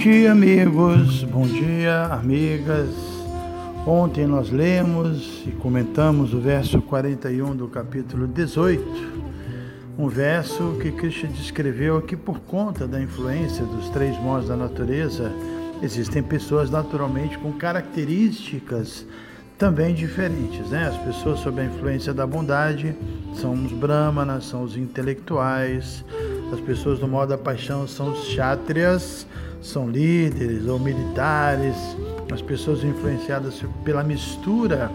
Dia, amigos. Bom dia, amigas. Ontem nós lemos e comentamos o verso 41 do capítulo 18, um verso que Krishna descreveu que por conta da influência dos três modos da natureza, existem pessoas naturalmente com características também diferentes, né? As pessoas sob a influência da bondade são os brahmanas, são os intelectuais, as pessoas do modo da paixão são os kshatriyas, são líderes ou militares, as pessoas influenciadas pela mistura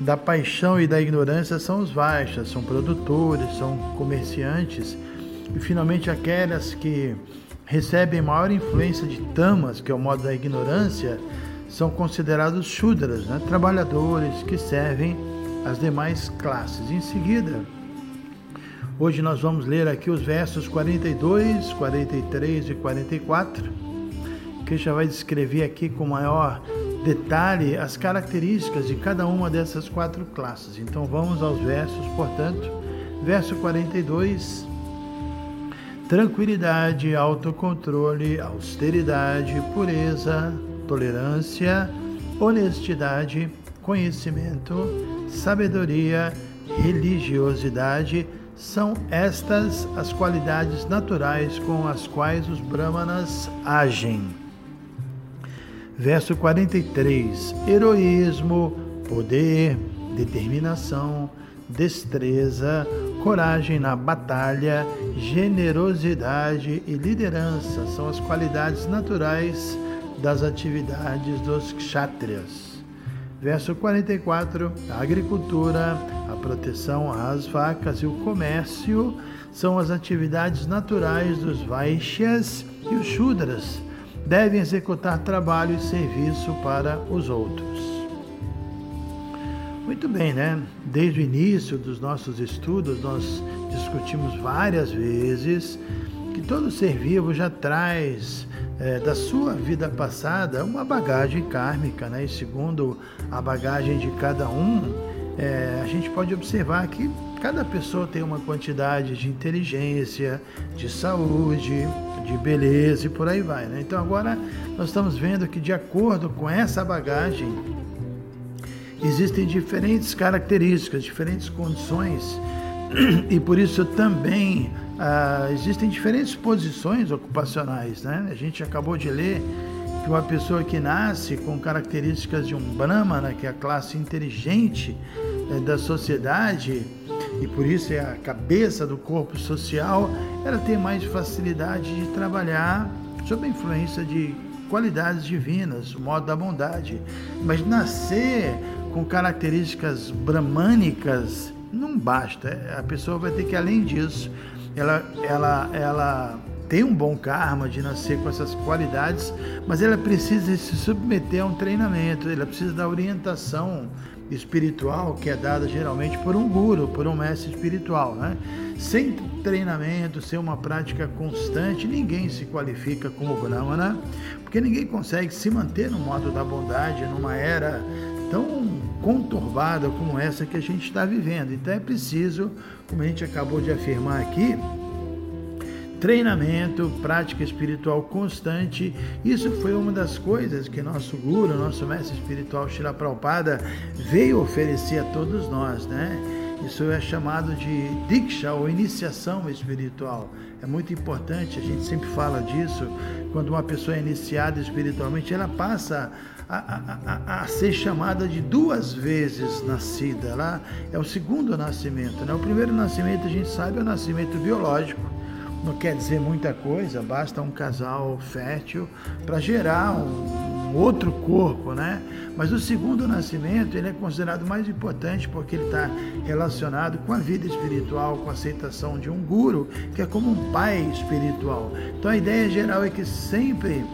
da paixão e da ignorância são os vaixas, são produtores, são comerciantes e finalmente aquelas que recebem maior influência de tamas, que é o modo da ignorância, são considerados shudras, né? trabalhadores que servem as demais classes. Em seguida, hoje nós vamos ler aqui os versos 42, 43 e 44 Krishna vai descrever aqui com maior detalhe as características de cada uma dessas quatro classes. Então vamos aos versos, portanto, verso 42. Tranquilidade, autocontrole, austeridade, pureza, tolerância, honestidade, conhecimento, sabedoria, religiosidade, são estas as qualidades naturais com as quais os brahmanas agem. Verso 43: heroísmo, poder, determinação, destreza, coragem na batalha, generosidade e liderança são as qualidades naturais das atividades dos kshatriyas. Verso 44: a agricultura, a proteção às vacas e o comércio são as atividades naturais dos vaishyas e os shudras devem executar trabalho e serviço para os outros. Muito bem, né? Desde o início dos nossos estudos, nós discutimos várias vezes que todo ser vivo já traz é, da sua vida passada uma bagagem kármica, né? E segundo a bagagem de cada um, é, a gente pode observar que cada pessoa tem uma quantidade de inteligência, de saúde, de beleza e por aí vai. Né? Então agora nós estamos vendo que de acordo com essa bagagem existem diferentes características, diferentes condições e por isso também ah, existem diferentes posições ocupacionais. Né? A gente acabou de ler que uma pessoa que nasce com características de um brahmana, que é a classe inteligente eh, da sociedade, e por isso é a cabeça do corpo social, ela tem mais facilidade de trabalhar sob a influência de qualidades divinas, o modo da bondade. Mas nascer com características bramânicas não basta. A pessoa vai ter que, além disso, ela, ela, ela tem um bom karma de nascer com essas qualidades, mas ela precisa se submeter a um treinamento, ela precisa da orientação espiritual que é dada geralmente por um guru, por um mestre espiritual, né? Sem treinamento, sem uma prática constante, ninguém se qualifica como brahmana, porque ninguém consegue se manter no modo da bondade numa era tão conturbada como essa que a gente está vivendo. Então é preciso, como a gente acabou de afirmar aqui, treinamento, prática espiritual constante. Isso foi uma das coisas que nosso guru, nosso mestre espiritual Shila Prabhupada veio oferecer a todos nós, né? Isso é chamado de Diksha ou iniciação espiritual. É muito importante, a gente sempre fala disso. Quando uma pessoa é iniciada espiritualmente, ela passa a, a, a, a ser chamada de duas vezes nascida. É o segundo nascimento. Né? O primeiro nascimento, a gente sabe, é o nascimento biológico não quer dizer muita coisa, basta um casal fértil para gerar um, outro corpo, né? Mas o segundo nascimento ele é considerado mais importante porque ele está relacionado com a vida espiritual, com a aceitação de um guru, que é como um pai espiritual. Então a ideia geral é que sempre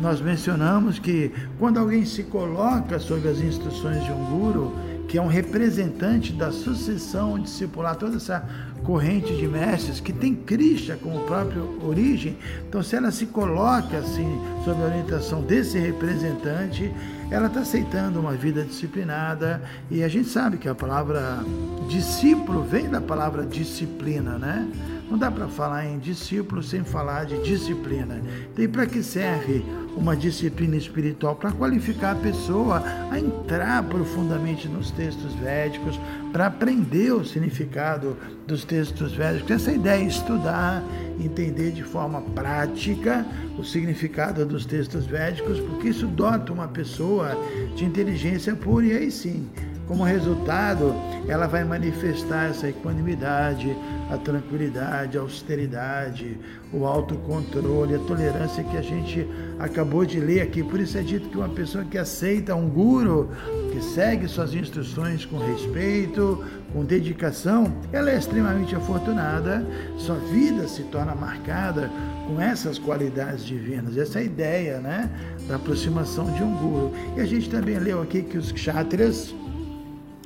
nós mencionamos que quando alguém se coloca sob as instruções de um guru, que é um representante da sucessão discipular, toda essa corrente de mestres que tem Krishna como própria origem. Então, se ela se coloca assim, sob a orientação desse representante, ela está aceitando uma vida disciplinada. E a gente sabe que a palavra discípulo vem da palavra disciplina, né? Não dá para falar em discípulo sem falar de disciplina. Então, para que serve uma disciplina espiritual? Para qualificar a pessoa a entrar profundamente nos textos védicos, para aprender o significado dos textos védicos. Essa ideia é estudar, entender de forma prática o significado dos textos védicos, porque isso dota uma pessoa de inteligência pura e aí sim como resultado, ela vai manifestar essa equanimidade, a tranquilidade, a austeridade, o autocontrole, a tolerância que a gente acabou de ler aqui. Por isso é dito que uma pessoa que aceita um guru, que segue suas instruções com respeito, com dedicação, ela é extremamente afortunada, sua vida se torna marcada com essas qualidades divinas. Essa é ideia né, da aproximação de um guru. E a gente também leu aqui que os kshatriyas,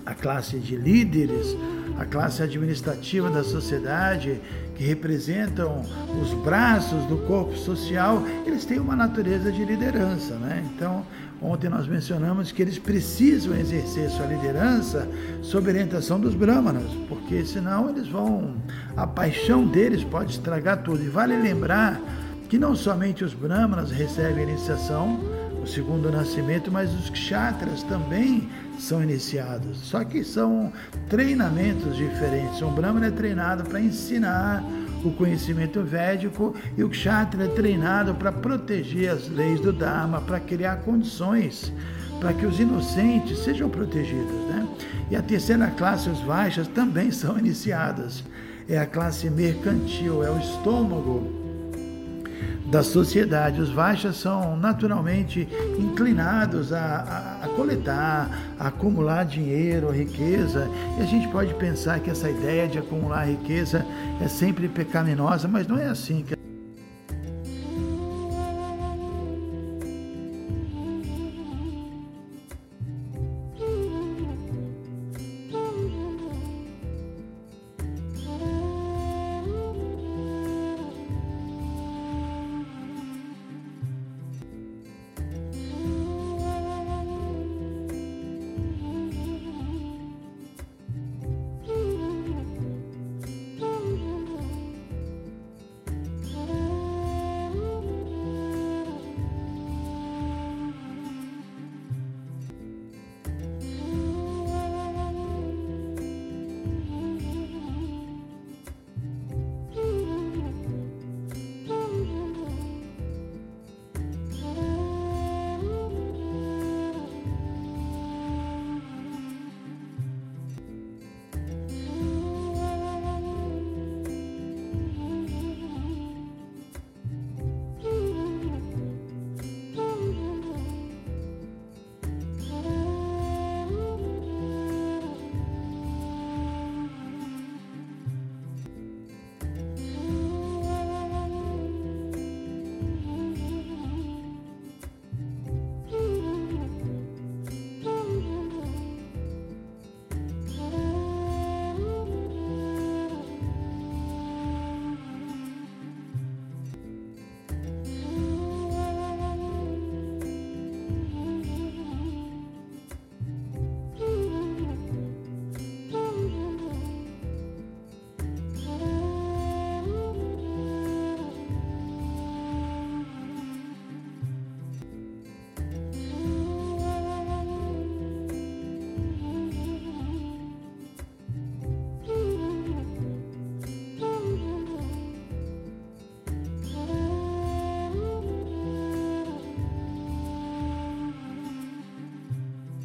a classe de líderes, a classe administrativa da sociedade, que representam os braços do corpo social, eles têm uma natureza de liderança. Né? Então, ontem nós mencionamos que eles precisam exercer sua liderança sob orientação dos brahmanas, porque senão eles vão. A paixão deles pode estragar tudo. E vale lembrar que não somente os brahmanas recebem iniciação, o segundo nascimento, mas os kshatras também são iniciados. Só que são treinamentos diferentes. O Brahmana é treinado para ensinar o conhecimento védico e o Kshatriya é treinado para proteger as leis do Dharma, para criar condições para que os inocentes sejam protegidos. Né? E a terceira classe, os Vaixas, também são iniciadas. É a classe mercantil, é o estômago da sociedade. Os Vaixas são naturalmente inclinados a, a, a, coletar, a acumular dinheiro, riqueza. E a gente pode pensar que essa ideia de acumular riqueza é sempre pecaminosa, mas não é assim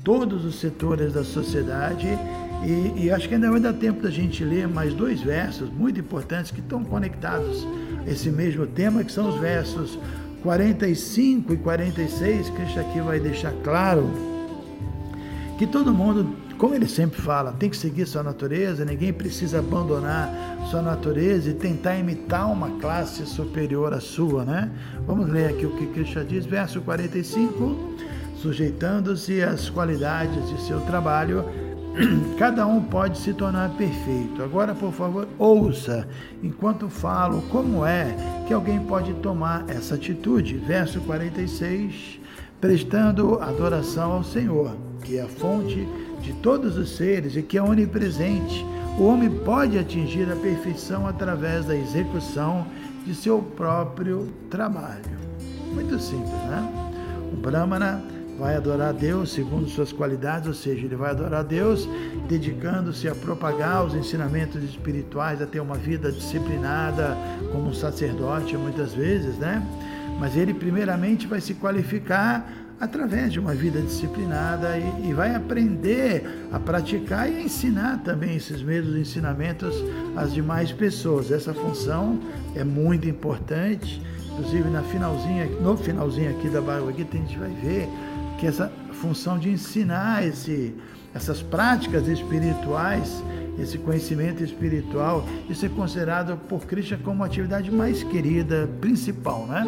todos os setores da sociedade. E, e, acho que ainda vai dar tempo da gente ler mais dois versos muito importantes que estão conectados a esse mesmo tema, que são os versos 45 e 46, Cristo aqui vai deixar claro que todo mundo, como ele sempre fala, tem que seguir sua natureza, ninguém precisa abandonar sua natureza e tentar imitar uma classe superior à sua, né? Vamos ler aqui o que Cristo diz, verso 45, sujeitando-se às qualidades de seu trabalho, cada um pode se tornar perfeito. Agora, por favor, ouça enquanto falo como é que alguém pode tomar essa atitude. Verso 46, prestando adoração ao Senhor, que é a fonte de todos os seres e que é onipresente. O homem pode atingir a perfeição através da execução de seu próprio trabalho. Muito simples, né? O Brahmana vai adorar a Deus segundo suas qualidades, ou seja, ele vai adorar a Deus dedicando-se a propagar os ensinamentos espirituais, a ter uma vida disciplinada como um sacerdote muitas vezes, né? Mas ele primeiramente vai se qualificar através de uma vida disciplinada e, e, vai aprender a praticar e a ensinar também esses mesmos ensinamentos às demais pessoas. Essa função é muito importante. Inclusive na finalzinha, no finalzinho aqui da Bhagavad Gita a gente vai ver que essa função de ensinar esse, essas práticas espirituais, esse conhecimento espiritual, isso é considerado por Krishna como a atividade mais querida, principal, né?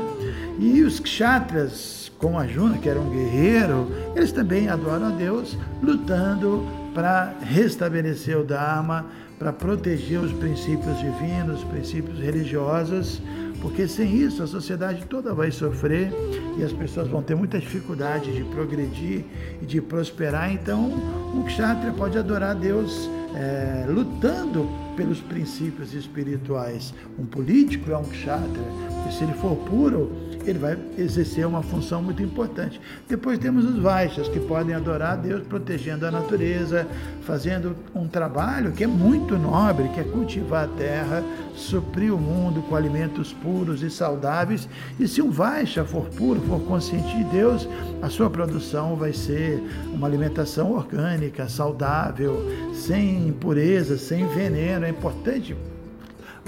E os kshatras, como Arjuna, que era um guerreiro, eles também adoram a Deus, lutando para restabelecer o Dharma, para proteger os princípios divinos, os princípios religiosos, porque sem isso a sociedade toda vai sofrer e as pessoas vão ter muita dificuldade de progredir e de prosperar. Então, um kshatriya pode adorar Deus é, lutando pelos princípios espirituais. Um político é um kshatriya, e se ele for puro, ele vai exercer uma função muito importante. Depois temos os Vaixas, que podem adorar a Deus protegendo a natureza, fazendo um trabalho que é muito nobre, que é cultivar a terra, suprir o mundo com alimentos puros e saudáveis. E se um Vaixa for puro, for consciente de Deus, a sua produção vai ser uma alimentação orgânica, saudável, sem impureza, sem veneno. É importante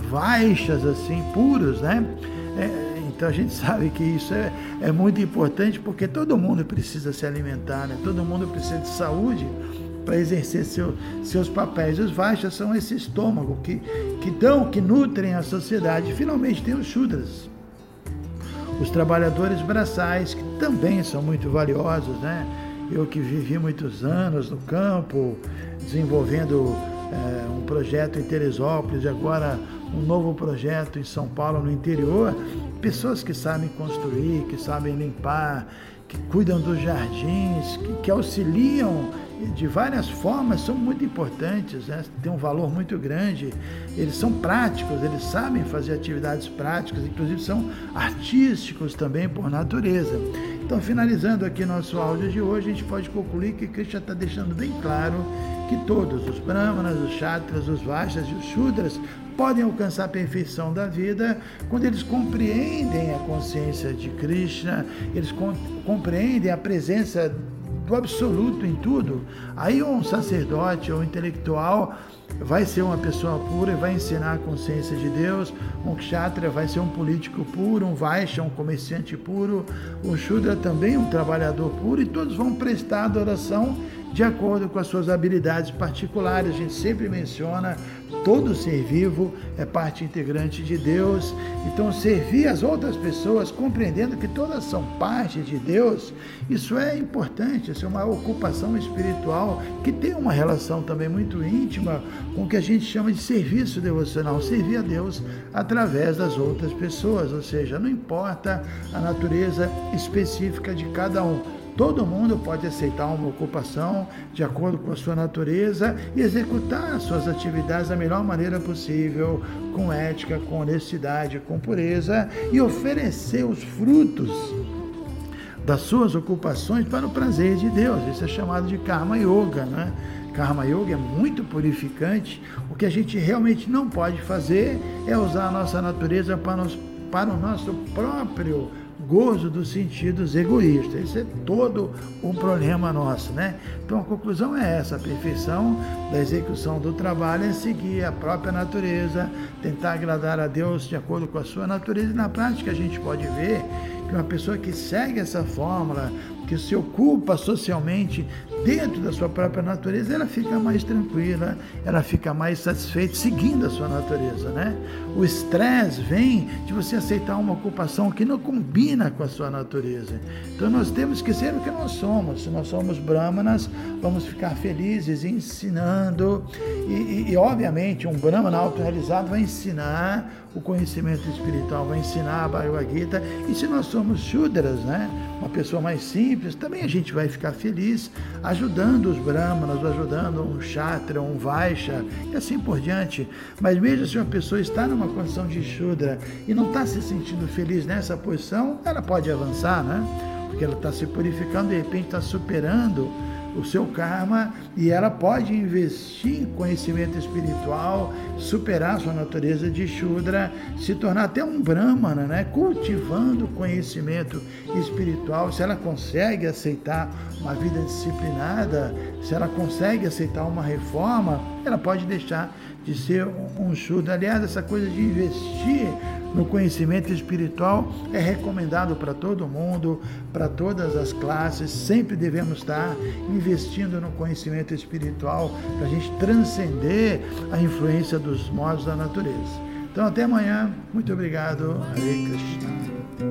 Vaixas assim, puros, né? É, então a gente sabe que isso é, é muito importante porque todo mundo precisa se alimentar, né? todo mundo precisa de saúde para exercer seu, seus papéis. Os Vaixas são esse estômago que, que dão, que nutrem a sociedade. Finalmente tem os Shudras, os trabalhadores braçais, que também são muito valiosos, né? Eu que vivi muitos anos no campo, desenvolvendo é, um projeto em Teresópolis e agora um novo projeto em São Paulo, no interior, pessoas que sabem construir, que sabem limpar, que cuidam dos jardins, que, que auxiliam de várias formas, são muito importantes, né? um valor muito grande. Eles são práticos, eles sabem fazer atividades práticas, inclusive são artísticos também por natureza. Então, finalizando aqui nosso áudio de hoje, a gente pode concluir que Krishna está deixando bem claro que todos, os brahmanas, os chatras, os vaixas e os shudras, podem alcançar a perfeição da vida quando eles compreendem a consciência de Krishna, eles compreendem a presença do absoluto em tudo. Aí um sacerdote ou um intelectual vai ser uma pessoa pura e vai ensinar a consciência de Deus. Um kshatriya vai ser um político puro, um vaishya um comerciante puro, um shudra também um trabalhador puro e todos vão prestar adoração de acordo com as suas habilidades particulares. A gente sempre menciona todo ser vivo é parte integrante de Deus. Então, servir as outras pessoas, compreendendo que todas são parte de Deus, isso é importante, isso é uma ocupação espiritual que tem uma relação também muito íntima com o que a gente chama de serviço devocional, servir a Deus através das outras pessoas, ou seja, não importa a natureza específica de cada um Todo mundo pode aceitar uma ocupação de acordo com a sua natureza e executar as suas atividades da melhor maneira possível, com ética, com honestidade, com pureza e oferecer os frutos das suas ocupações para o prazer de Deus. Isso é chamado de karma yoga, né? Karma Yoga é muito purificante. O que a gente realmente não pode fazer é usar a nossa natureza para, nos, para o nosso próprio gozo dos sentidos egoístas. Isso é todo um problema nosso, né? Então a conclusão é essa: a perfeição da execução do trabalho é seguir a própria natureza, tentar agradar a Deus de acordo com a sua natureza. E na prática a gente pode ver que uma pessoa que segue essa fórmula, que se ocupa socialmente dentro da sua própria natureza, ela fica mais tranquila, ela fica mais satisfeita seguindo a sua natureza, né? O estresse vem de você aceitar uma ocupação que não combina com a sua natureza. Então nós temos que ser o que nós somos. Se nós somos brahmanas, vamos ficar felizes ensinando e, e, e obviamente um brahmana autorrealizado vai ensinar o conhecimento espiritual, vai ensinar a Bhagavad Gita. E se nós somos Shudras, né? Uma pessoa mais simples, também a gente vai ficar feliz ajudando os brahmanas, ajudando um Kshatriya, um Vaishya e assim por diante. Mas mesmo se uma pessoa está numa condição de Shudra e não está se sentindo feliz nessa posição, ela pode avançar, né? Porque ela está se purificando, de repente está superando o seu karma e ela pode investir em conhecimento espiritual, superar sua natureza de Shudra, se tornar até um Brahmana, né? cultivando conhecimento espiritual. Se ela consegue aceitar uma vida disciplinada, se ela consegue aceitar uma reforma, ela pode deixar de ser um Shudra. Aliás, essa coisa de investir no conhecimento espiritual é recomendado para todo mundo, para todas as classes. Sempre devemos estar investindo no conhecimento espiritual para a gente transcender a influência dos modos da natureza. Então, até amanhã. Muito obrigado. Hare Krishna.